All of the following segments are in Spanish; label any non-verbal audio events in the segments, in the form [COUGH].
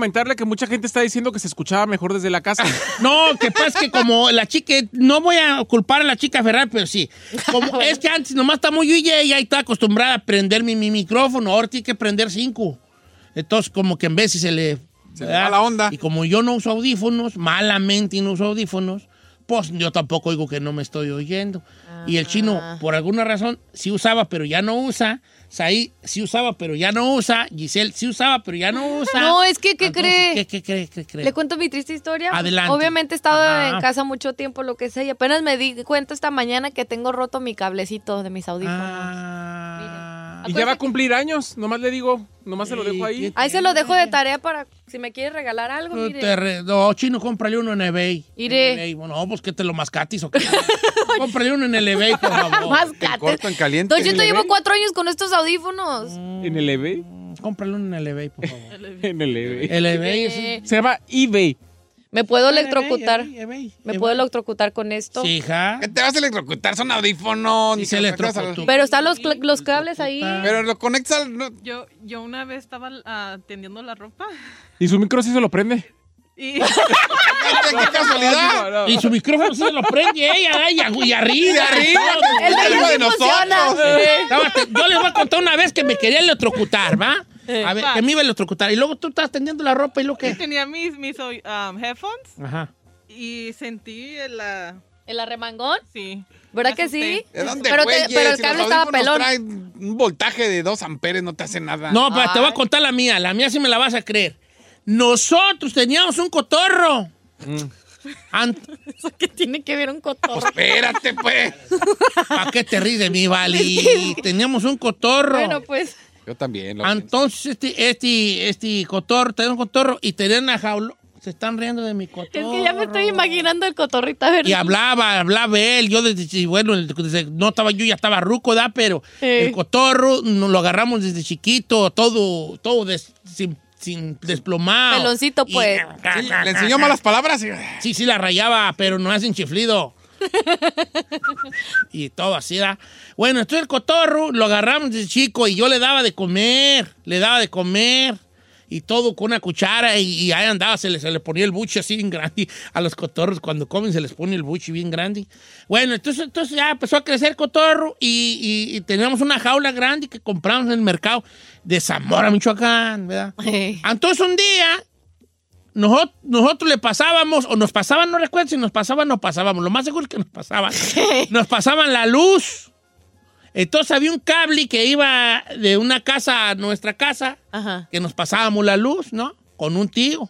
Comentarle que mucha gente está diciendo que se escuchaba mejor desde la casa. [LAUGHS] No, que pasa que como la chica, no voy a culpar a la chica Ferrari, pero sí. [LAUGHS] Como es que antes nomás estamos yo y ella, está acostumbrada a prender mi, mi micrófono, ahora tiene que prender cinco. Entonces, como que en vez se le. Se le va la onda. Y como yo no uso audífonos, malamente no uso audífonos, pues yo tampoco oigo que no me estoy oyendo. Y el chino, por alguna razón, sí usaba, pero ya no usa. Saí sí usaba, pero ya no usa. Giselle sí usaba, pero ya no usa. No, es que, ¿qué Entonces, cree? ¿Qué, qué cree? ¿Qué cree? Le cuento mi triste historia. Adelante. Obviamente he estado Ajá. en casa mucho tiempo, lo que sea, y apenas me di cuenta esta mañana que tengo roto mi cablecito de mis audífonos. Ah. Y ya va a cumplir años. Nomás le digo, nomás se lo dejo ahí. Ahí se lo dejo de tarea para si me quiere regalar algo, No, mire. te re- no, chino, cómprale uno en eBay. Iré. En eBay. Bueno, pues que te lo mascatis o qué. [LAUGHS] cómprale uno en el eBay, por favor. Más corto en caliente. Don Cheto, ¿En el llevo cuatro años con estos audífonos. En el eBay. Cómprale uno en el eBay, por favor. [LAUGHS] En el eBay. el eBay es... Eh, Se llama eBay. ¿Me puedo electrocutar? eBay, eBay, ¿Me eBay. puedo electrocutar con esto? Sí, hija. ¿Qué te vas a electrocutar? Son audífonos. Sí, ni se. Pero están los, los cables ahí. Pero lo conectas al... no- Yo, yo una vez estaba ah, tendiendo la ropa Y su micro sí se lo prende. y [LAUGHS] ¡Qué casualidad! No, no. Y su micrófono se lo prende ella, ay, y arriba. Y arriba, El de nosotros. Yo les voy a contar una vez que me quería electrocutar, ¿va? A ver, Va. que me iba a electrocutar. Y luego tú estás tendiendo la ropa y lo que... tenía mis, mis um, headphones Ajá. y sentí la... ¿El arremangón? Sí. ¿Verdad que sí? ¿De dónde, pero, te- güeyes? pero el Si cable estaba pelón. un voltaje de 2 amperes, no te hace nada. No, pero te voy a contar la mía. La mía sí me la vas a creer. Nosotros teníamos un cotorro. Ant- [LAUGHS] ¿Eso qué tiene que ver un cotorro? Espérate, pues. ¿Para qué te ríes de mí, Vali? [LAUGHS] Teníamos un cotorro. bueno, pues. Yo también. Lo Entonces, este, este, este cotorro, tenía un cotorro y tenía una jaula. Se están riendo de mi Es cotorro. que ya me estoy imaginando el cotorrito. A ver. Y hablaba, hablaba él. Yo desde, bueno, desde- no estaba yo, ya estaba ruco, ¿da? Pero Eh. el cotorro nos lo agarramos desde chiquito, todo, todo des- sin, sin desplomado. Peloncito, Y- pues. Sí, le enseñó malas palabras. y- Sí, sí la rayaba, pero no hacen chiflido. [LAUGHS] y todo así, ¿da? Bueno, entonces el cotorro lo agarramos desde chico y yo le daba de comer, le daba de comer y todo con una cuchara y, y ahí andaba, se le, se le ponía el buche así bien grande. [LAUGHS] A los cotorros cuando comen se les pone el buche bien grande. Bueno, entonces, entonces ya empezó a crecer el cotorro y, y- y teníamos una jaula grande que compramos en el mercado de Zamora, Michoacán, ¿verdad? [LAUGHS] Eh, Entonces un día nosotros, nosotros le pasábamos, o nos pasaban, no recuerdo si nos pasaban o no pasábamos, lo más seguro es que nos pasaban. [LAUGHS] nos pasaban la luz. Entonces había un cable que iba de una casa a nuestra casa, Ajá. que nos pasábamos la luz, ¿no? Con un tío.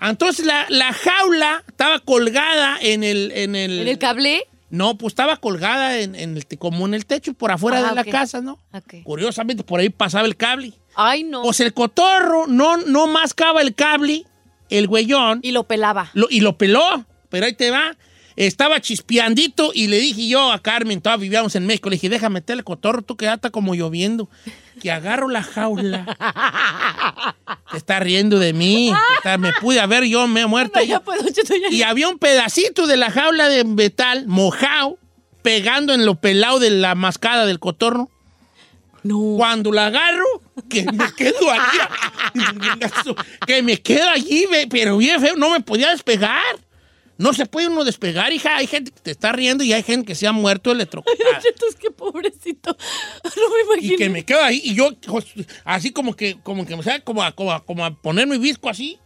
Entonces la, la jaula estaba colgada en el, en el... ¿En el cable? No, pues estaba colgada en, en el, como en el techo por afuera Ah, de la casa, ¿no? Curiosamente, por ahí pasaba el cable. Ay, no. Pues el cotorro no, no mascaba el cable, el güeyón, Y lo pelaba. lo- y lo peló. Pero ahí te va. Estaba chispeandito y le dije yo a Carmen, todavía vivíamos en México, le dije, déjame meter el cotorro, tú que está como lloviendo. Que agarro la jaula. [LAUGHS] Se está riendo de mí. Está- me pude haber yo me he muerto. No, ya puedo, yo estoy ya- Y había un pedacito de la jaula de metal mojado, pegando en lo pelado de la mascada del cotorro. No. Cuando la agarro, que me quedo allí. [LAUGHS] que me quedo allí, pero bien feo, no me podía despegar. No se puede uno despegar, hija. Hay gente que te está riendo y hay gente que se ha muerto [LAUGHS] electrocutada. Chetos, qué pobrecito. [LAUGHS] No me imagino. y que me quedo ahí y yo pues, así como que como que me sea como a, como a, como a poner mi visco así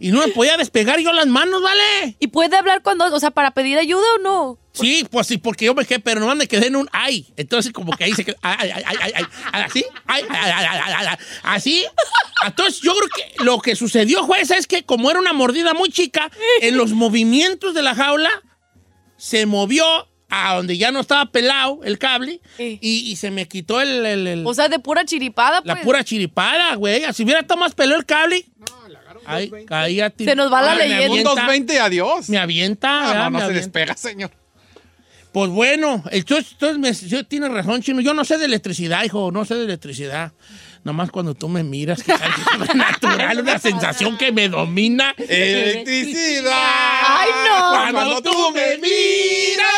y no me podía despegar yo las manos, ¿vale? ¿Y puede hablar cuando, o sea, para pedir ayuda o no? Sí, pues sí, porque yo me quedé, pero nomás me quedé en un ay. Entonces, como que ahí se quedó. Ay, ay, ay, ay, así, ay, ay, ay, ay, ay, ay, así. Entonces, yo creo que lo que sucedió, juez, es que como era una mordida muy chica, en los movimientos de la jaula se movió a donde ya no estaba pelado el cable Sí. y, y se me quitó el, el- el- O sea, de pura chiripada, la pues. pura chiripada, güey. Si hubiera estado más pelado el cable. Ahí, caía Se nos va la Ay, leyenda. Un avienta, 220, adiós. Me avienta, Ah, no, se avienta. despega, señor. Pues bueno, entonces, entonces me, tienes razón, Chino. Yo no sé de electricidad, hijo, no sé de electricidad. Nomás cuando tú me miras, que es algo natural, una [LAUGHS] sensación que me domina. Electricidad. Ay, no. Cuando tú me miras,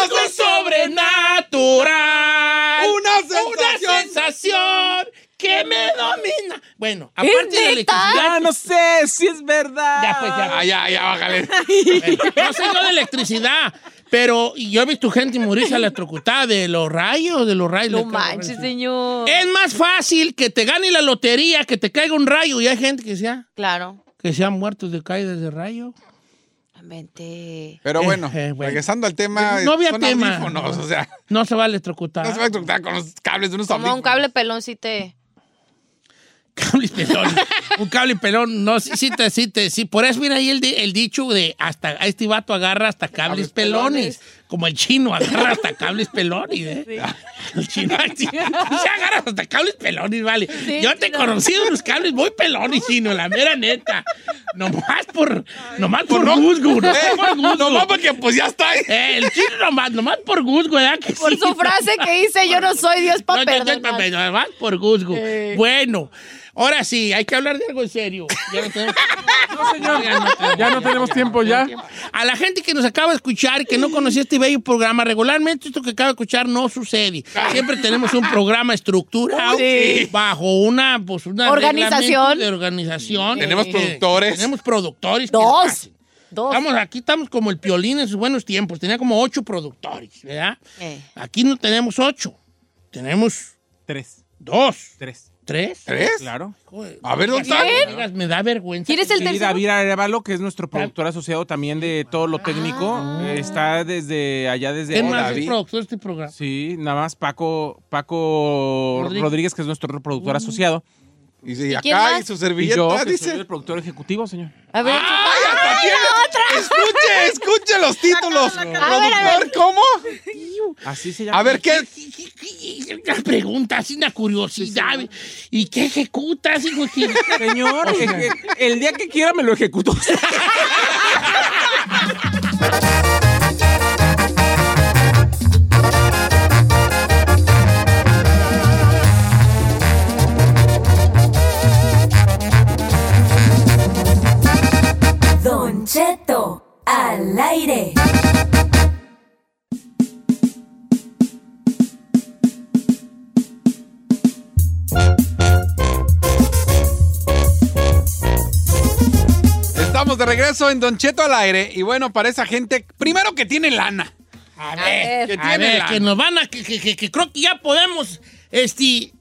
algo sobrenatural. Una sensación. Una sensación que me domina. Bueno, aparte de neta? electricidad. Ya no sé si es verdad. Ya, pues ya. Ah, ya, ya, bájale. No sé yo de electricidad, pero yo he visto gente morirse electrocutada de los rayos, de los rayos. No de los manches, señor. Es más fácil que te gane la lotería, que te caiga un rayo y hay gente que se ha, Claro. que se ha muerto de caídas de rayo. Vente. Pero Eh, bueno, eh, bueno. regresando al tema. No había son tema. audífonos, o sea, No se va a electrocutar. no se va a electrocutar con los cables de unos Como un cable pelón sí te... Cable pelón. un cable pelón. No, sí, sí, te, sí, te, sí. Por eso viene ahí el, el dicho de hasta este vato agarra hasta cables, Cables pelones. pelones. Como el chino agarra hasta cables pelones. ¿eh? El chino sí, se agarra hasta cables pelones, vale. Sí, Yo te he conocido unos cables muy pelones, chino, la mera neta. Nomás por, nomás por no- gusgo, nomás Eh, por gusgo. Nomás porque pues ya está. ahí. Eh, el chino nomás, nomás por gusgo, ¿verdad? Que Por sí? su frase que dice, yo no soy Dios para No, no, no, perdonar. pa- pa- nomás por gusgo. Eh. Bueno, ahora sí, hay que hablar de algo en serio. Ya no tenemos, [LAUGHS] No, señor. Ya no tenemos tiempo ya. A la gente que nos acaba de escuchar y que no conocía este bello programa, regularmente esto que acaba de escuchar no sucede. Siempre tenemos un programa estructurado Sí. bajo una, pues, una Organización. de organización. Tenemos Eh, productores. Tenemos productores. Dos. Dos. Estamos, aquí estamos como el piolín en sus buenos tiempos. Tenía como ocho productores, ¿verdad? Eh. Aquí no tenemos ocho. Tenemos Tres. dos. Tres. ¿Tres? ¿Tres? Claro. Joder, A ver, ¿dónde está? digas, Me da vergüenza. ¿Quién es el Sí, tercero? David Arevalo, que es nuestro productor asociado también de todo lo técnico, eh, está desde allá desde ¿Quién Hola, más es David. productor de este programa? Sí, nada más Paco Paco Rodríguez. Rodríguez, que es nuestro otro productor asociado. Y quién acá más? y su Y servilleta yo, que soy dice. el productor ejecutivo, señor. A ver. ¡Ay, Escuche, escuche los títulos. A ver, a ver. Productor, ¿cómo? Así se llama. A ver, ¿qué? Una pregunta, así una curiosidad. ¿Y qué ejecutas, hijo? ¿Qué- Señor, [LAUGHS] el día que quiera me lo ejecuto. [LAUGHS] En Don Cheto al aire. Y bueno, para esa gente, primero que tiene lana. A ver. ver, Que a tiene ver, la- que nos van a... Que, que- que- que creo que ya podemos, este...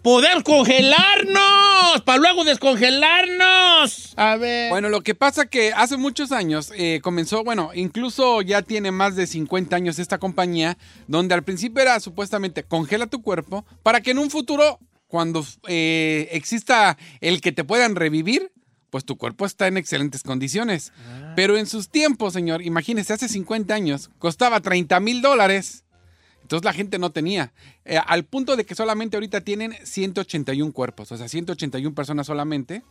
Poder congelarnos, para luego descongelarnos. A ver. Bueno, lo que pasa que hace muchos años eh, comenzó, bueno, incluso ya tiene más de 50 años esta compañía, donde al principio era supuestamente congela tu cuerpo para que en un futuro, cuando eh, exista el que te puedan revivir, pues tu cuerpo está en excelentes condiciones. Pero en sus tiempos, señor, imagínese, hace 50 años, costaba 30 mil dólares. Entonces la gente no tenía. Eh, al punto de que solamente ahorita tienen 181 cuerpos, o sea, 181 personas solamente.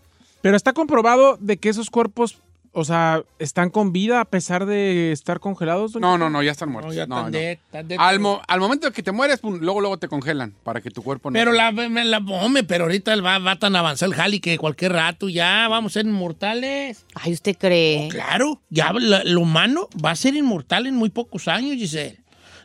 Pero está comprobado de que esos cuerpos, o sea, están con vida a pesar de estar congelados. don No, no, no, ya están No, muertos. ya No, están no. dead, están dead. Al, mo- al momento de que te mueres, pum, luego, luego te congelan para que tu cuerpo no. Pero la, la hombre, pero ahorita va, va tan avanzado el jali que cualquier rato ya vamos a ser inmortales. Ay, ¿usted cree? Claro, ya la- lo humano va a ser inmortal en muy pocos años, Giselle.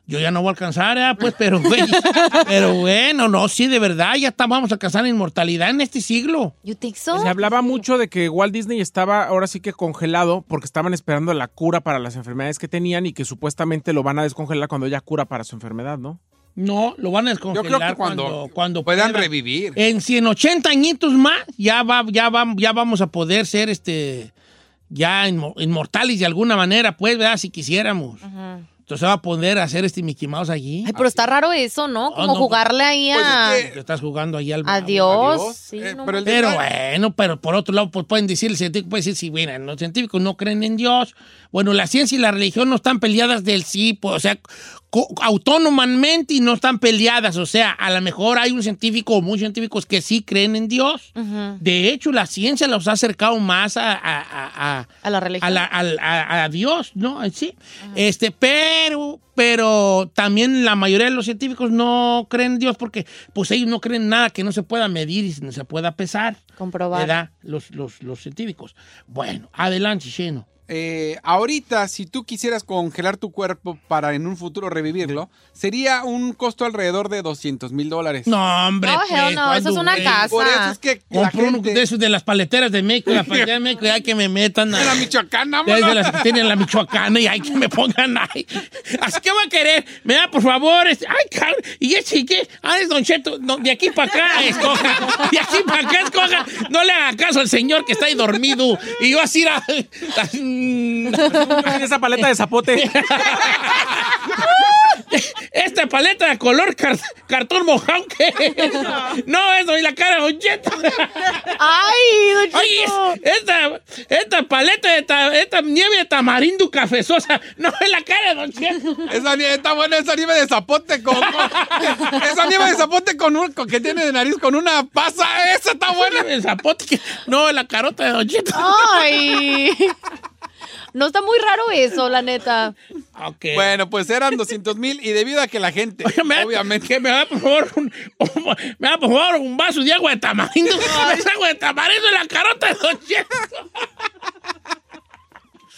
Yo ya no voy a alcanzar, ¿eh? pues, pero, güey, [LAUGHS] pero bueno, no, sí, de verdad, ya estamos, vamos a alcanzar la inmortalidad en este siglo. You think so? Se hablaba mucho de que Walt Disney estaba ahora sí que congelado porque estaban esperando la cura para las enfermedades que tenían y que supuestamente lo van a descongelar cuando haya cura para su enfermedad, ¿no? No, lo van a Yo descongelar creo que cuando, cuando, cuando puedan puedan. revivir. En 180 añitos más, ya, va, ya, va, ya vamos a poder ser este ya inmo- inmortales de alguna manera, pues, ¿verdad? Si quisiéramos. Entonces va a poder hacer este Mickey Mouse allí. Ay, pero está raro eso, ¿no? No, Como no, jugarle ahí pues a... es Que estás jugando ahí al Adiós. Adiós. Sí, Eh, no pero bueno, pero por otro lado, pues pueden decir, el científico puede decir, si bueno, los científicos no creen en Dios. Bueno, la ciencia y la religión no están peleadas del sí, pues, o sea, autónomamente y no están peleadas. O sea, a lo mejor hay un científico o muchos científicos que sí creen en Dios. De hecho, la ciencia los ha acercado más a, a- a- a- A la religión. a, la- Dios, ¿no? Sí. Este, pero, pero también la mayoría de los científicos no creen en Dios porque, pues, ellos no creen en nada que no se pueda medir y no se pueda pesar. Comprobar. ¿Verdad? Los, los, los científicos. Bueno, adelante, Chino. Eh, ahorita, si tú quisieras congelar tu cuerpo para en un futuro revivirlo, sería un costo alrededor de 200 mil dólares. No, hombre. No, pues, hell no, eso es ¿cuándo, una güey? casa. Por eso es que la Compro uno de esos de las paleteras de México, la paletera de México, y hay que me metan a... De la Michoacana, Desde vámonos. las que tienen la Michoacana y hay que me pongan ahí. Así que va a querer. Me da, por favor. ay, cabrón. Y ese, ¿qué? Ah, es Don Cheto. No, de aquí para acá, [LAUGHS] escoja. De aquí para acá, escoja. No le haga caso al señor que está ahí dormido. Y yo así [LAUGHS] Esa paleta de zapote. [LAUGHS] Esta paleta de color car- cartón mojado que no es doy la cara de Don Cheto. ¡Ay, Don Oye, Cheto! es- esta, esta paleta de ta- esta nieve de tamarindo cafezosa no es la cara de Don Cheto. Esa nieve está buena, esa nieve de zapote con... con- esa nieve de zapote con un, con- que tiene de nariz con una pasa, esa está buena. El zapote que- no, la carota de Don Cheto. ¡Ay! No está muy raro eso, la neta. Ok. Bueno, pues eran 200 mil y debido a que la gente, Oye, me da- obviamente... que me da por favor un, un- me da por favor un vaso de agua de tamarindo. [LAUGHS] Es agua de tamarindo en la carota de Don Cheto.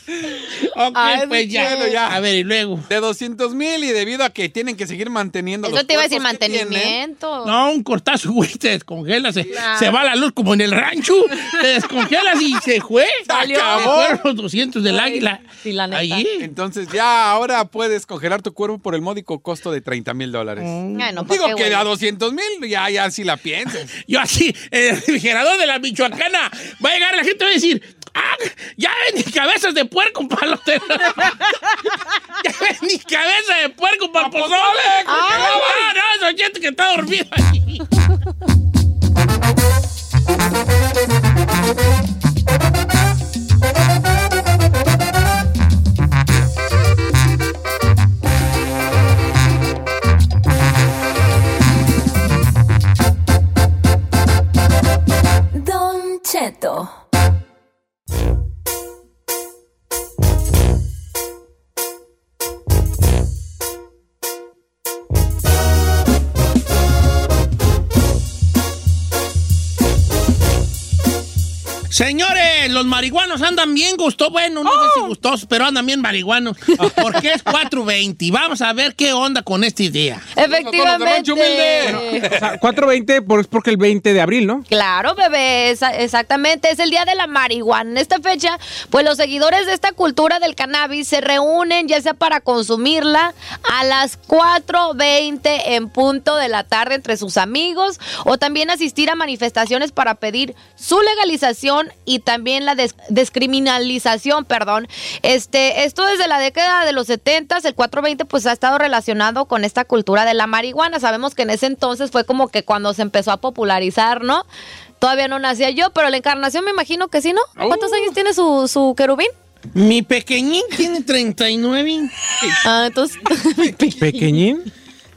[LAUGHS] ok, Ay, pues ya. Bueno, ya. A ver, y luego. De 200 mil y debido a que tienen que seguir manteniendo Eso los te iba a decir tienen, mantenimiento. No, un cortazo, güey, te descongela, se, Claro. se va la luz como en el rancho, te descongelas y se fue. [LAUGHS] Salió. Se fueron los 200 del águila. sí, la neta. Allí. Entonces ya ahora puedes congelar tu cuerpo por el módico costo de 30 mil dólares. Ay, no, ¿pa' Digo que a 200 mil ya, ya si la piensas. [LAUGHS] Yo así, en el refrigerador de la Michoacana, va a llegar la gente y va a decir, ¡ah! Ya vendí cabezas de puerco para los ya vendí cabeza de puerco para el pozole. ¡Ah, no, no, gente que está dormido ahí. Señores, los marihuanos andan bien gustosos. Bueno, no sé si gustosos, pero andan bien marihuanos. Porque es 420. Vamos a ver qué onda con esta idea. Efectivamente. Humilde. O sea, 420 por- es porque el 20 de abril, ¿no? Claro, bebé, exactamente. Es el día de la marihuana. En esta fecha, pues los seguidores de esta cultura del cannabis se reúnen ya sea para consumirla a las 4.20 en punto de la tarde entre sus amigos o también asistir a manifestaciones para pedir su legalización y también la des- descriminalización, perdón. Este, esto desde la década de los 70, el 420 pues ha estado relacionado con esta cultura de la marihuana. Sabemos que en ese entonces fue como que cuando se empezó a popularizar, ¿no? Todavía no nacía yo, pero la encarnación me imagino que sí, ¿no? ¿Cuántos años tiene su, su querubín? Mi pequeñín tiene 39. Ah, entonces. [LAUGHS] Pequeñín.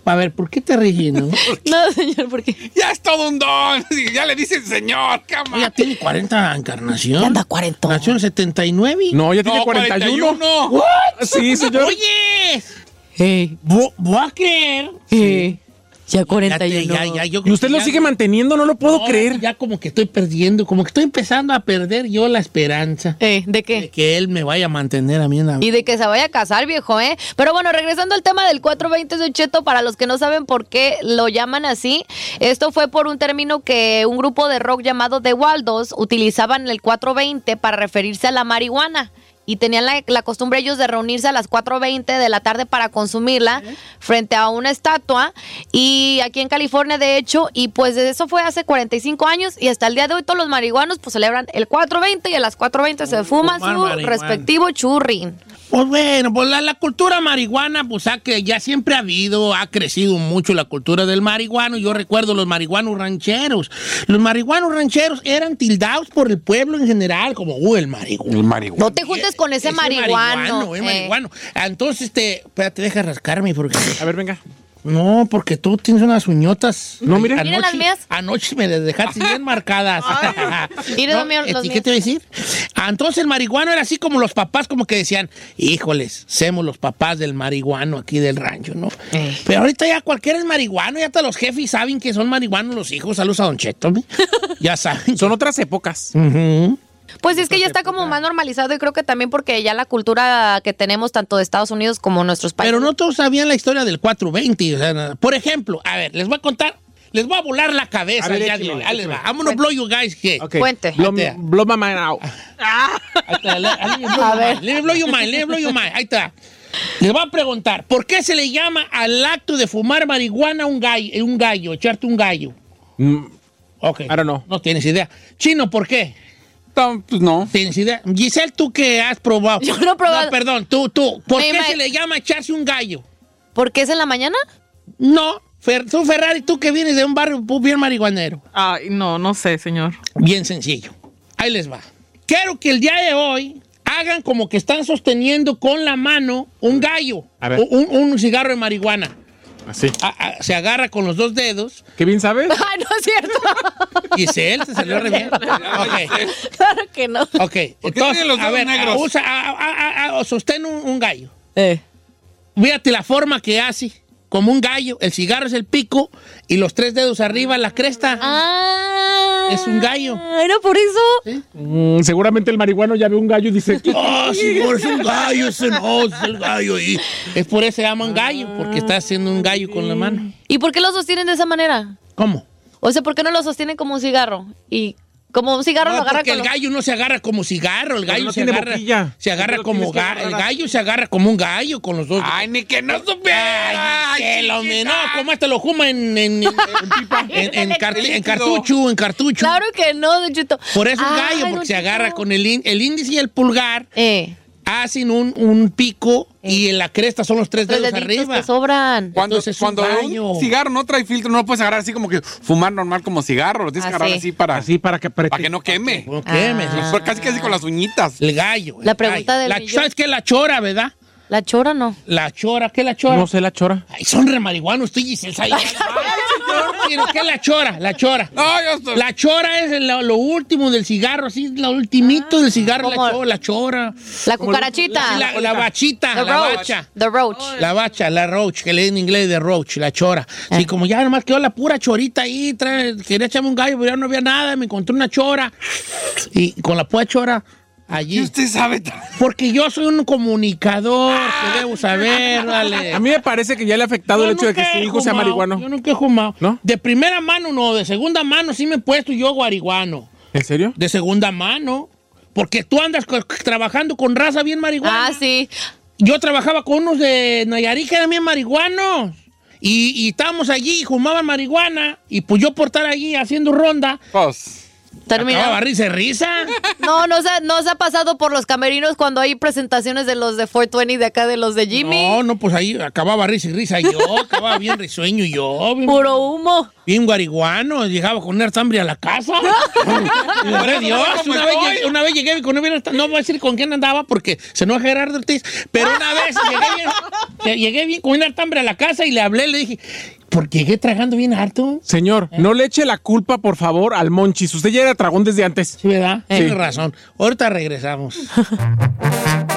A ver, ¿por qué te ríes, no? [LAUGHS] no, señor, ¿por qué? Ya es todo un don. [LAUGHS] Ya le dicen señor, cama. Ella tiene 40 encarnación. Ya anda cuarentón. Nació en 79. No, ya tiene No, 41. 41. Sí, señor. Oye, vo- voy a creer Eh. Ya Ya, 41. ya, ya, yo Y usted lo ya- sigue manteniendo, no lo puedo No, creer. Ya como que estoy perdiendo, como que estoy empezando a perder yo la esperanza Eh, ¿De de qué? que él me vaya a mantener a mí en la Y de que se vaya a casar, viejo, ¿eh? Pero bueno, regresando al tema del 420 de Cheto, para los que no saben por qué lo llaman así, esto fue por un término que un grupo de rock llamado The Waldos utilizaban el 420 para referirse a la marihuana. Y tenían la, la costumbre ellos de reunirse a las 4.20 de la tarde para consumirla frente a una estatua. Y aquí en California, de hecho, y pues eso fue hace 45 años. Y hasta el día de hoy todos los marihuanos pues celebran el 4.20 y a las 4.20 se fuma su marihuana. respectivo churri. Pues bueno, pues la, la cultura marihuana, pues ha que ya siempre ha habido, ha crecido mucho la cultura del marihuano. Yo recuerdo los marihuanos rancheros. Los marihuanos rancheros eran tildados por el pueblo en general, como, uh, el marihuano. El marihuana. No te juntes con ese, marihuano. es eh. marihuano. Entonces, este, espérate, deja rascarme porque... A ver, venga. No, porque tú tienes unas uñotas. No, mire. Mira las mías. Anoche me las dejaste bien marcadas. [LAUGHS] [LAUGHS] Mire, No, los míos, los ¿Y míos. qué te iba a decir? Entonces el marihuano era así como los papás como que decían, híjoles, somos los papás del marihuano aquí del rancho, ¿no? Eh. Pero ahorita ya cualquiera es marihuano, ya hasta los jefes saben que son marihuanos los hijos. Saludos a Don Cheto, ¿me? [LAUGHS] ya saben. Son otras épocas. Pues es que ya está como más normalizado y creo que también porque ya la cultura que tenemos tanto de Estados Unidos como nuestros países. Pero no todos sabían la historia del 420. o sea, nada. por ejemplo, a ver, les voy a contar, les voy a volar la cabeza. A ver, ya va. échale. I'm gonna blow you guys here. Ok. Cuente. Blow, blow my mind out. Ahí está, le- [LAUGHS] let me blow A your ver. mind, Let me blow your mind, let me blow your mind. Ahí está. Les voy a preguntar, ¿por qué se le llama al acto de fumar marihuana un gallo, un gallo, echarte un gallo? Mm, Ok. I don't know. No tienes idea. Chino, ¿por qué? No, Pues no. ¿Tienes idea? Giselle, ¿tú qué has probado? Yo no he probado. No, perdón, tú, tú. ¿Por Me qué se le llama echarse un gallo? ¿Por qué es en la mañana? No, Fer- tú Ferrari, tú que vienes de un barrio bien marihuanero. Ay, no, no sé, señor. Bien sencillo. Ahí les va. Quiero que el día de hoy hagan como que están sosteniendo con la mano un gallo, A ver. o un, un cigarro de marihuana. Así. A- a- se agarra con los dos dedos. ¿Qué bien sabes? [LAUGHS] Ay, no es cierto. Giselle, te salió re bien. [LAUGHS] Ok, claro que no. ok. ¿Por qué Entonces, los a ver, negros? a- usa, a- a- a- a- sostén un, un gallo. Eh. Fíjate la forma que hace. Como un gallo. El cigarro es el pico y los tres dedos arriba la cresta. Ah. Es un gallo. ¿Era por eso? Mm, seguramente el marihuano ya ve un gallo y dice, [LAUGHS] Oh, señor, [LAUGHS] es un gallo, ese no, es el gallo ahí. Es por eso se llama un gallo, porque está haciendo un gallo con la mano. ¿Y por qué lo sostienen de esa manera? ¿Cómo? O sea, ¿por qué no lo sostienen como un cigarro? Y como un cigarro No, lo agarra porque con el los- gallo no se agarra como cigarro, el gallo no se tiene agarra, boquilla. se agarra como tienes que ga- agarrar el gallo se agarra como un gallo con los dos. Ay, ni que no supiera. Ay, que lo no, como este lo fuma en en, en, [LAUGHS] en- en car- en cartucho, en cartucho. Claro que no, de Chito. Por eso es Ay, gallo, don porque se Cheto. agarra con el, ín- el índice y el pulgar, Eh. Hacen un, un pico y en la cresta son los tres Tres dedos arriba. que sobran. Cuando, Entonces es un cuando un cigarro no trae filtro, no lo puedes agarrar así como que fumar normal como cigarro. Lo tienes Ah, que agarrar sí. así para, así para que para que no queme. No quemes, Ah. es- Pues casi casi con las uñitas. El gallo. La pregunta del La- millón. ¿Sabes qué es la chora, verdad? La chora no. La chora, ¿qué es la chora? No sé la chora. Ay, son re marihuanos, tú Giselle. [LAUGHS] Señor. ¿Qué es la chora? La chora. No, yo estoy... La chora es lo, lo último del cigarro, así, lo ultimito del cigarro, la chora, la chora. La cucarachita. La, la bachita, The la roach. bacha. The roach. La bacha, la roach, que lee en inglés de roach, la chora. Sí, como ya nomás quedó la pura chorita ahí, trae- quería echarme un gallo, pero ya no había nada, me encontré una chora. Y con la pura chora, ¿Y allí. usted sabe? Porque yo soy un comunicador, que debo saber, vale. A mí me parece que ya le ha afectado el hecho de que su hijo sea marihuano. Yo nunca he fumado. ¿No? De primera mano no, de segunda mano sí me he puesto yo guariguano. ¿En serio? De segunda mano. Porque tú andas trabajando con raza bien marihuana. Ah, sí. Yo trabajaba con unos de Nayarit que eran bien marihuanos. Y, y estábamos allí y fumaban marihuana. Y pues yo por estar allí haciendo ronda, Pues, acababa Terminado. risa y risa. No, no se, ha- no se ha pasado por los camerinos cuando hay presentaciones de los de 420 de acá, de los de Jimmy. No, no, pues ahí acababa risa y risa yo, acababa bien risueño yo. Bien, Puro humo. bien guariguano, llegaba con una hambre a la casa. [LAUGHS] Pobre Dios, una vez, llegué, una vez llegué con una no voy a decir con quién andaba porque se no Gerardo Ortiz, pero una vez llegué bien, [LAUGHS] llegué bien con una hambre a la casa y le hablé, le dije, porque llegué tragando bien harto. Señor, no le eche la culpa, por favor, al Monchis. Usted ya era tragón desde antes. Sí, ¿verdad? Sí. Tienes razón. Ahorita regresamos. [LAUGHS]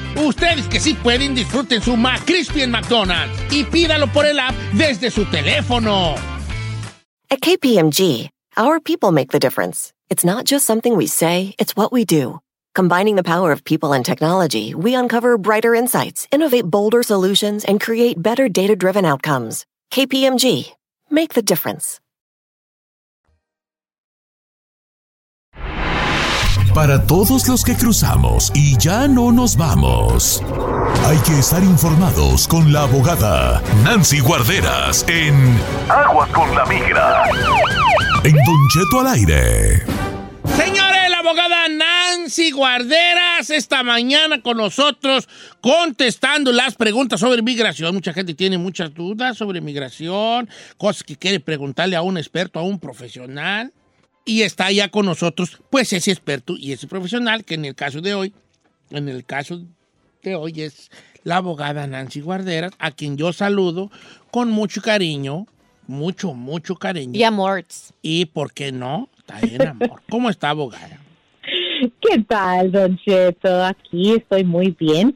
Ustedes que sí pueden, disfruten su McCrispy en McDonald's y pídalo por el app desde su teléfono. At KPMG, our people make the difference. It's not just something we say, it's what we do. Combining the power of people and technology, we uncover brighter insights, innovate bolder solutions, and create better data driven outcomes. KPMG, make the difference. Para todos los que cruzamos y ya no nos vamos. Hay que estar informados con la abogada Nancy Guarderas en Aguas con la Migra. En Don Cheto al aire. Señores, la abogada Nancy Guarderas esta mañana con nosotros contestando las preguntas sobre migración. Mucha gente tiene muchas dudas sobre migración, cosas que quiere preguntarle a un experto, a un profesional. Y está ya con nosotros, pues ese experto y ese profesional, que en el caso de hoy, en el caso de hoy es la abogada Nancy Guarderas, a quien yo saludo con mucho cariño, mucho, mucho cariño. Y amor. Y, ¿por qué no? Está en amor. [LAUGHS] ¿Cómo está, abogada? ¿Qué tal, Don Cheto? Aquí estoy muy bien.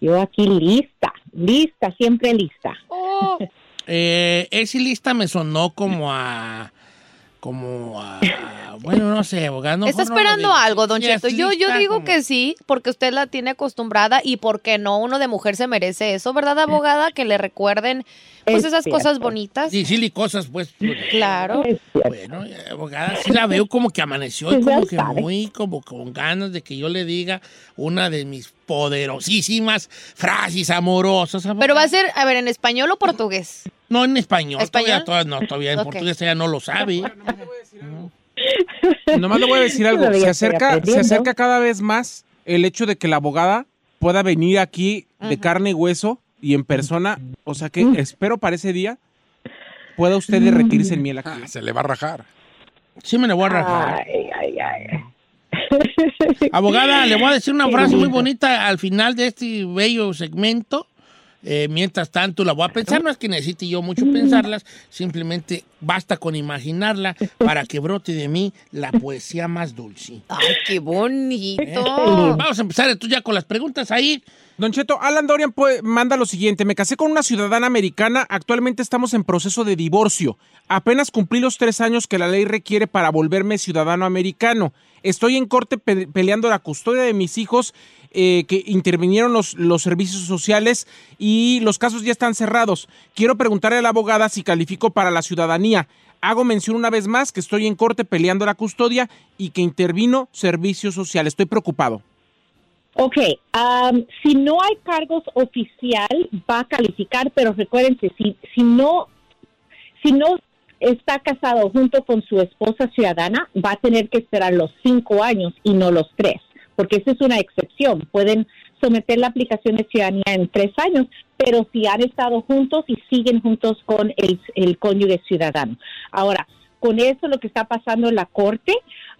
Yo aquí lista, lista, siempre lista. Oh. [LAUGHS] Eh, ese lista me sonó como a... Como a... Bueno, no sé, abogada. no- Está esperando algo, don Sí, Cheto. Yo, yo digo como- que sí, porque usted la tiene acostumbrada y porque no, uno de mujer se merece eso, ¿verdad, abogada? Que le recuerden pues Es esas cosas bonitas. Sí, sí, cosas, pues. Claro. Es cierto. Bueno, abogada, sí la veo como que amaneció y Pues como que muy, como con ganas de que yo le diga una de mis poderosísimas frases amorosas. abogada. Pero va a ser, a ver, en español o portugués. No en español, ¿Español? Todavía, todavía no, todavía en portugués ella no lo sabe. Nomás le voy a decir algo. Se acerca, se acerca cada vez más el hecho de que la abogada pueda venir aquí de carne y hueso y en persona. O sea que espero para ese día pueda usted derretirse en miel aquí. Ah, se le va a rajar. Sí me le voy a rajar. Ay, ay, ay. [LAUGHS] Abogada, le voy a decir una frase muy bonita al final de este bello segmento. Eh, mientras tanto, la voy a pensar. No es que necesite yo mucho pensarlas, simplemente basta con imaginarla para que brote de mí la poesía más dulce. Ay, qué bonito. Vamos a empezar entonces ya con las preguntas ahí. Don Cheto, Alan Dorian pues, manda lo siguiente. Me casé con una ciudadana americana. Actualmente estamos en proceso de divorcio. Apenas cumplí los tres años que la ley requiere para volverme ciudadano americano. Estoy en corte pe- peleando la custodia de mis hijos eh, que intervinieron los, los servicios sociales y los casos ya están cerrados. Quiero preguntarle a la abogada si califico para la ciudadanía. Hago mención una vez más que estoy en corte peleando la custodia y que intervino servicios sociales. Estoy preocupado. Ok, am, si no hay cargos oficial, va a calificar, pero recuérdense, si, si no, si no está casado junto con su esposa ciudadana, va a tener que esperar los cinco años y no los tres, porque esa es una excepción. Pueden someter la aplicación de ciudadanía en tres años, pero si han estado juntos y siguen juntos con el, el cónyuge ciudadano. Ahora, con eso lo que está pasando en la corte,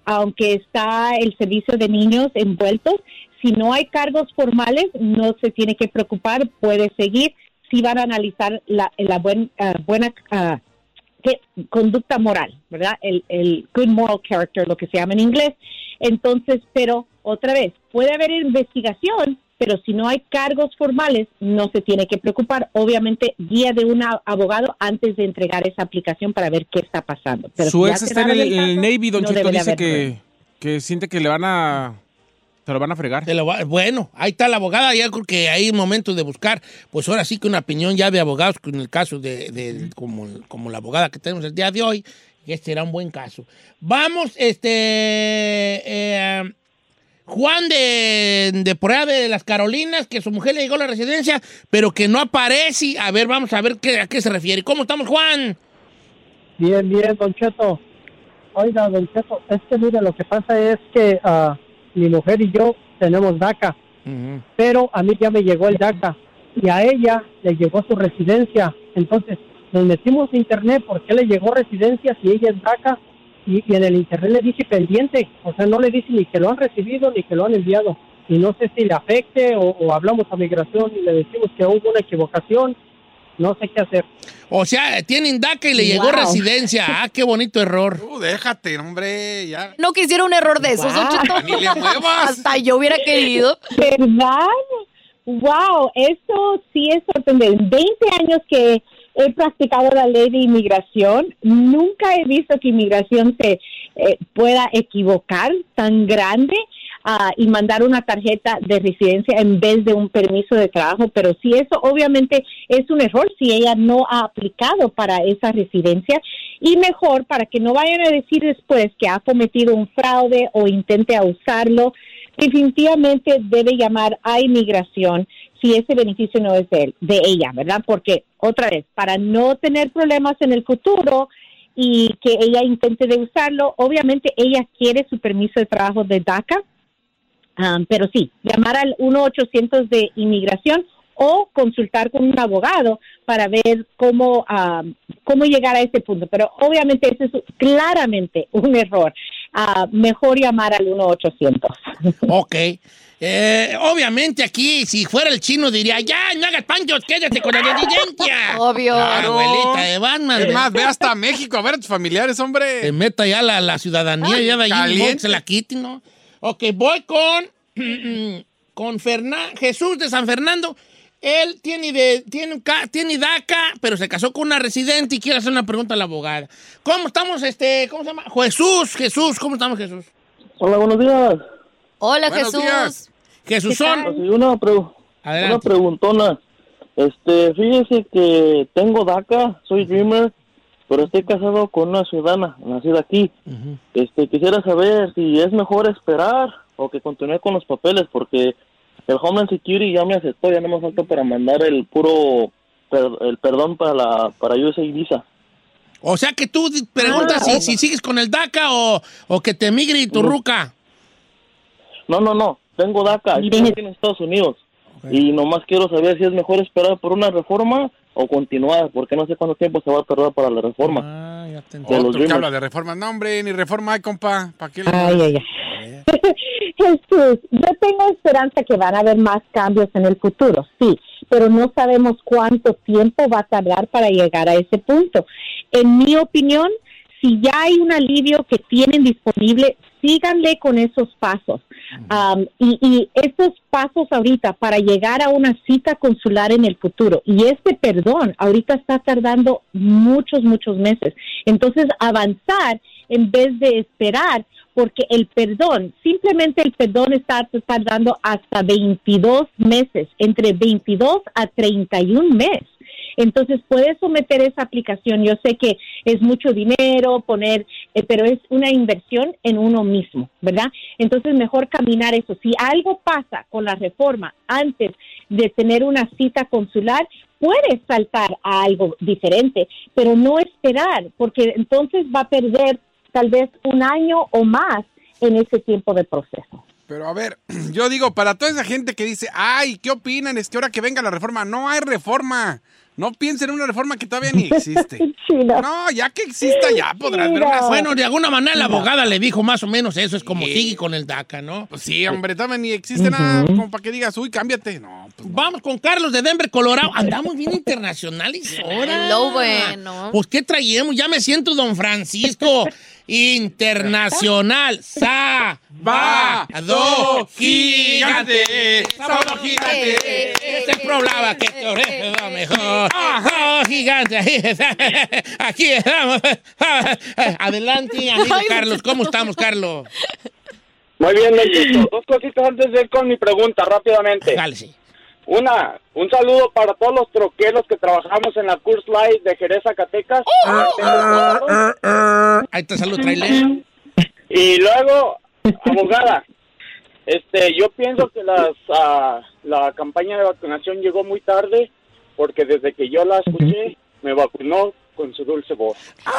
aunque está el servicio de niños envueltos, si no hay cargos formales, no se tiene que preocupar, puede seguir. Si van a analizar la, la buen- ah, buena que- conducta moral, ¿verdad? El, el good moral character, lo que se llama en inglés. Entonces, pero otra vez, puede haber investigación, pero si no hay cargos formales, no se tiene que preocupar. Obviamente, guía de un abogado antes de entregar esa aplicación para ver qué está pasando. Pero Su si ex está en el, caso, Navy, Don no dice que, que siente que le van a... Se lo van a fregar. Te lo va- bueno, ahí está la abogada, ya creo que hay momento de buscar, pues ahora sí que una opinión ya de abogados, en el caso de, de- como, como la abogada que tenemos el día de hoy, que este será un buen caso. Vamos, este, eh, Juan de, de por allá de las Carolinas, que su mujer le llegó a la residencia, pero que no aparece. A ver, vamos a ver qué, a qué se refiere. ¿Cómo estamos, Juan? Bien, bien, Don Cheto. Oiga, Don Cheto, es que mire, lo que pasa es que ah, mi mujer y yo tenemos DACA, pero a mí ya me llegó el DACA y a ella le llegó su residencia. Entonces, nos metimos a internet porque le llegó residencia si ella es DACA y, y en el internet le dice pendiente, o sea, no le dice ni que lo han recibido ni que lo han enviado. Y no sé si le afecte o, o hablamos a migración y le decimos que hubo una equivocación, no sé qué hacer. O sea, tienen DACA y le llegó Wow. residencia. [LAUGHS] Ah, qué bonito error. Uh, déjate, hombre, ya. No quisiera un error de esos, Don Cheto. Ni le muevas. Hasta yo hubiera querido. ¿Verdad? Wow, eso sí es sorprendente. En 20 años que he practicado la ley de inmigración, nunca he visto que inmigración se eh, pueda equivocar tan grande ah, y mandar una tarjeta de residencia en vez de un permiso de trabajo. Pero sí, eso obviamente es un error si ella no ha aplicado para esa residencia y mejor para que no vayan a decir después que ha cometido un fraude o intente usarlo definitivamente debe llamar a inmigración si ese beneficio no es de, él, de ella, ¿verdad? Porque, otra vez, para no tener problemas en el futuro y que ella intente de usarlo, obviamente ella quiere su permiso de trabajo de DACA, ah, pero sí, llamar al 1-800 de inmigración o consultar con un abogado para ver cómo, ah, cómo llegar a ese punto. Pero obviamente ese es claramente un error. Ah, mejor llamar al 1-800. Ok. Eh, obviamente aquí, si fuera el chino, diría, ya, no hagas panchos, quédate con la residencia. [LAUGHS] Obvio. La abuelita de Batman. Es más, ve hasta México a ver a tus familiares, hombre. Se meta ya la, la ciudadanía, ya de allí, se la quiten, ¿no? Ok, voy con, [CLEARS THROAT] con Fernan- Jesús de San Fernando. Él tiene, de, tiene, un ca- tiene DACA, pero se casó con una residente y quiere hacer una pregunta a la abogada. ¿Cómo estamos, este, cómo se llama? Jesús, Jesús, ¿cómo estamos, Jesús? Hola, buenos días. Hola, Buenos Jesús. días. Jesús son. Sí, una, pre- una Adelante. preguntona. Este, fíjese que tengo DACA, soy Dreamer, pero estoy casado con una ciudadana nacida aquí. Este, quisiera saber si es mejor esperar o que continúe con los papeles, porque el Homeland Security ya me aceptó, ya no me falta para mandar el puro per- el perdón para la para USA Visa. O sea que tú preguntas Ah. si, si sigues con el DACA o, o que te migre tu No. ruca. No, no, no, tengo DACA, estoy aquí en Estados Unidos. Y nomás quiero saber si es mejor esperar por una reforma o continuar, porque no sé cuánto tiempo se va a tardar para la reforma. Ah, De los Otro que habla de reforma. No, hombre, ni reforma hay, compa. ¿Para qué le- Ay, ay, ay. [LAUGHS] Jesús, yo tengo esperanza que van a haber más cambios en el futuro, sí, pero no sabemos cuánto tiempo va a tardar para llegar a ese punto. En mi opinión, si ya hay un alivio que tienen disponible, síganle con esos pasos. Um, y, y estos pasos ahorita para llegar a una cita consular en el futuro. Y este perdón ahorita está tardando muchos, muchos meses. Entonces, avanzar en vez de esperar, porque el perdón, simplemente el perdón está tardando hasta 22 meses, entre 22 a 31 meses. Entonces puedes someter esa aplicación. Yo sé que es mucho dinero poner, eh, pero es una inversión en uno mismo, ¿verdad? Entonces mejor caminar eso. Si algo pasa con la reforma antes de tener una cita consular, puedes saltar a algo diferente, pero no esperar, porque entonces va a perder tal vez un año o más en ese tiempo de proceso. Pero a ver, [CLEARS THROAT] yo digo, para toda esa gente que dice, ay, ¿qué opinan? Es que ahora que venga la reforma, no hay reforma. No piensen en una reforma que todavía ni existe. [LAUGHS] no. ya que exista, ya podrás ver una. Bueno, de alguna manera la abogada le dijo más o menos eso, es como sigue con el DACA, ¿no? Pues sí, hombre, todavía ni existe nada como para que digas, uy, cámbiate. No, pues no. Vamos con Carlos de Denver, Colorado. Andamos bien internacionales ahora. Lo bueno. Pues, ¿qué traemos? Ya me siento don Francisco. Internacional. Sa. Va. Do. Gigante. Sábado gigante. Este programa que te mejor. Ajá, gigante. Aquí estamos. Adelante, amigo Carlos. ¿Cómo estamos, Carlos? Muy bien, Luisito. Dos cositas antes de ir con mi pregunta, rápidamente. Dale, sí. Una, un saludo para todos los troqueros que trabajamos en la Curse Light de Jerez, Zacatecas. Ahí te saludo, trailer. Y luego, abogada, este, yo pienso que las, ah, la campaña de vacunación llegó muy tarde porque desde que yo la escuché, me vacunó con su dulce voz. ¡Se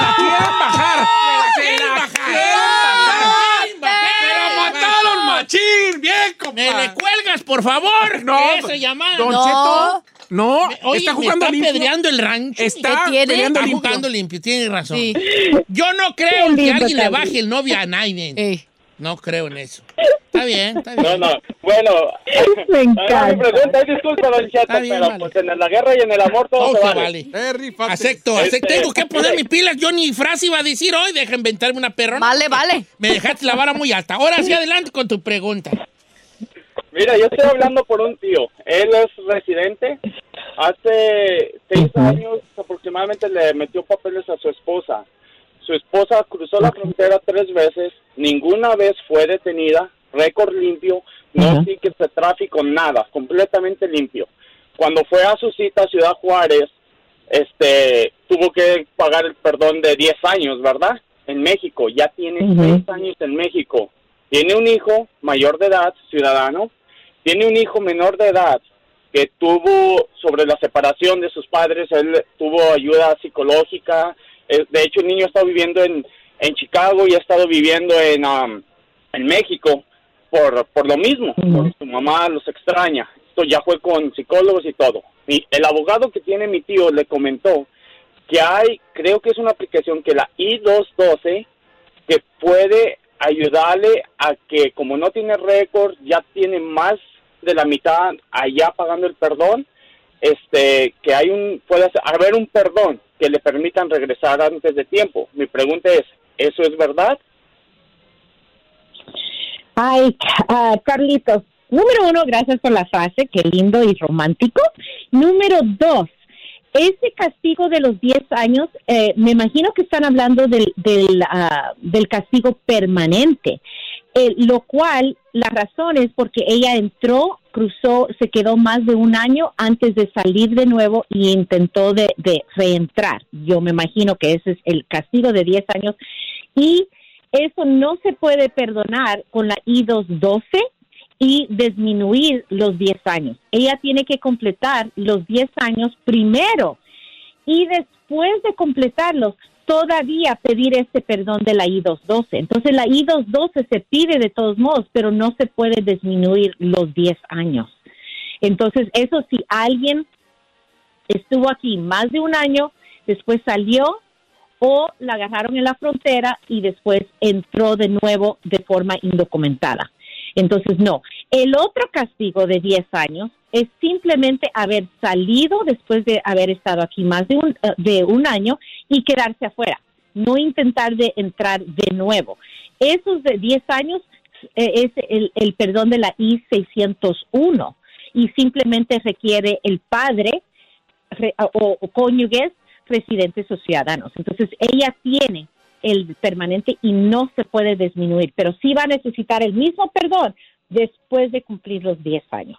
la quieren bajar! ¡Se la quieren bajar! ¡Se la mataron, machín! ¡Bien, compa! ¡Me le cuelgas, por favor! [LAUGHS] No, Esa llamada. Don no. Cheto, no, Oye, está me jugando está limpio. pedreando el rancho. Está peleando Está limpio. jugando limpio, tiene razón. Sí. Yo no creo que alguien le está baje el novio a nadie. No creo en eso. Está bien, está bien. No, no, bueno. [LAUGHS] Me encanta. mi pregunta, ay, disculpa, don Está bien, pero vale. pues en la guerra y en el amor todo, Todo se se vale. vale. Eh. Acepto, acepto. Este- Tengo que poner mis pilas. Yo ni frase iba a decir hoy. Deja inventarme una perrona. Vale, vale. Me dejaste la vara muy alta. Ahora sí, adelante con tu pregunta. Mira, yo estoy hablando por un tío. Él es residente. Hace seis años aproximadamente le metió papeles a su esposa. Su esposa cruzó la frontera tres veces. Ninguna vez fue detenida. Récord limpio. No tickets de tráfico, nada. Completamente limpio. Cuando fue a su cita a Ciudad Juárez, este, tuvo que pagar el perdón de 10 años, ¿verdad? En México. Ya tiene seis años en México. Tiene un hijo mayor de edad, ciudadano. Tiene un hijo menor de edad que tuvo sobre la separación de sus padres, él tuvo ayuda psicológica. Eh, De hecho, el niño está viviendo en, en Chicago y ha estado viviendo en, um, en México por, por lo mismo, por su mamá los extraña. Esto ya fue con psicólogos y todo. Y el abogado que tiene mi tío le comentó que hay, creo que es una aplicación que la I-212, que puede ayudarle a que como no tiene récord, ya tiene más de la mitad allá pagando el perdón, este, que hay un, puede haber un perdón que le permitan regresar antes de tiempo. Mi pregunta es, ¿eso es verdad? Ay, ah, Carlitos, número uno, gracias por la frase, qué lindo y romántico. Número dos, ese castigo de los 10 años, eh, me imagino que están hablando del, del, ah, del castigo permanente, eh, lo cual la razón es porque ella entró, cruzó, se quedó más de un año antes de salir de nuevo y intentó de, reentrar. Yo me imagino que ese es el castigo de 10 años y eso no se puede perdonar con la I-212 y disminuir los 10 años. Ella tiene que completar los 10 años primero y después de completarlos todavía pedir este perdón de la I-212. Entonces la I-212 se pide de todos modos, pero no se puede disminuir los 10 años. Entonces eso si alguien estuvo aquí más de un año, después salió o la agarraron en la frontera y después entró de nuevo de forma indocumentada. Entonces, no. El otro castigo de 10 años es simplemente haber salido después de haber estado aquí más de un, eh, de un año y quedarse afuera, no intentar de entrar de nuevo. Esos de 10 años eh, es el, el perdón de la I-601 y simplemente requiere el padre re- o, o cónyuges residentes o ciudadanos. Entonces, ella tiene el permanente y no se puede disminuir, pero sí va a necesitar el mismo perdón después de cumplir los 10 años.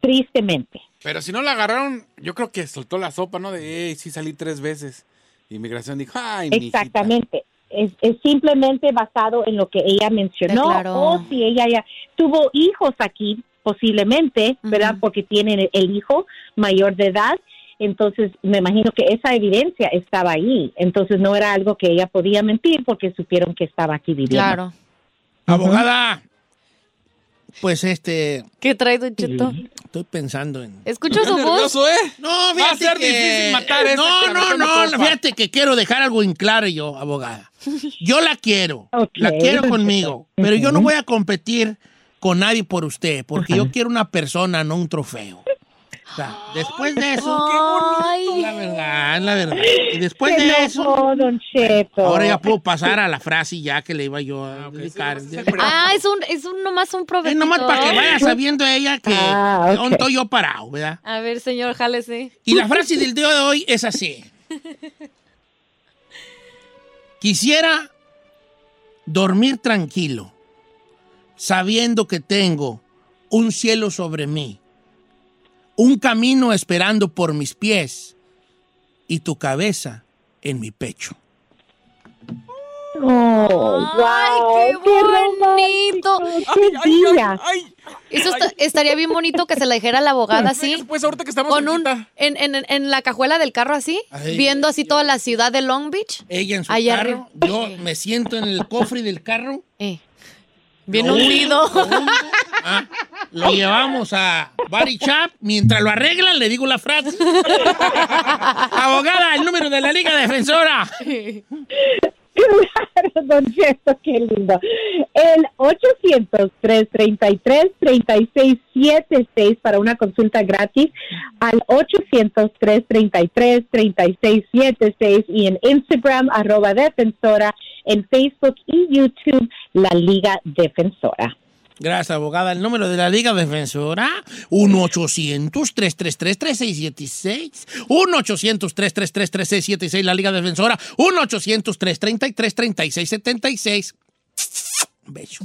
Tristemente. Pero si no la agarraron, yo creo que soltó la sopa, ¿no? De, hey, sí salí tres veces. Inmigración dijo, ay, Exactamente. Es, es simplemente basado en lo que ella mencionó Declaró. o si ella ya tuvo hijos aquí, posiblemente, ¿verdad? Porque tienen el- el hijo mayor de edad. Entonces, me imagino que esa evidencia estaba ahí. Entonces, no era algo que ella podía mentir porque supieron que estaba aquí viviendo. Claro. Abogada, pues este... ¿Qué trae, Don Cheto? Estoy pensando en... Escucho su voz. ¿eh? No, Va a ser que- difícil matar esa No, no, no, fíjate que quiero dejar algo en claro yo, abogada. Yo la quiero, la quiero conmigo, pero yo no voy a competir con nadie por usted, porque yo quiero una persona, no un trofeo. O sea, después de eso, Ay. la verdad, la verdad. Y después de enojó, eso, Don Cheto. ahora ya puedo pasar a la frase ya que le iba yo a dedicar. Ah, es un, es un nomás un Es proveedor. nomás para que vaya sabiendo ella que Ah, estoy yo parado, ¿verdad? A ver, señor, jálese. Y la frase del día de hoy es así. [LAUGHS] Quisiera dormir tranquilo, sabiendo que tengo un cielo sobre mí, un camino esperando por mis pies y tu cabeza en mi pecho. Oh, Ay, wow, qué romántico, bonito. Qué día. Eso está- estaría bien bonito que se la dijera la abogada así. Pues ahorita que estamos Con un, en, en, en la cajuela del carro así, Ay. viendo así toda la ciudad de Long Beach. Ella en su Allá carro, yo me siento en el cofre del carro. Eh, bien hundido. Ah, lo llevamos a Body Shop. Mientras lo arreglan, le digo la frase. [LAUGHS] Abogada, el número de la Liga Defensora. Claro, Don Cheto, qué lindo. El 800-333-3676 para una consulta gratis al 800-333-3676 y en Instagram, arroba defensora, en Facebook y YouTube, la Liga Defensora. Gracias, abogada. El número de la Liga Defensora, 1-800-333-3676. 1-800-333-3676, la Liga Defensora. 1-800-333-3676. Beso.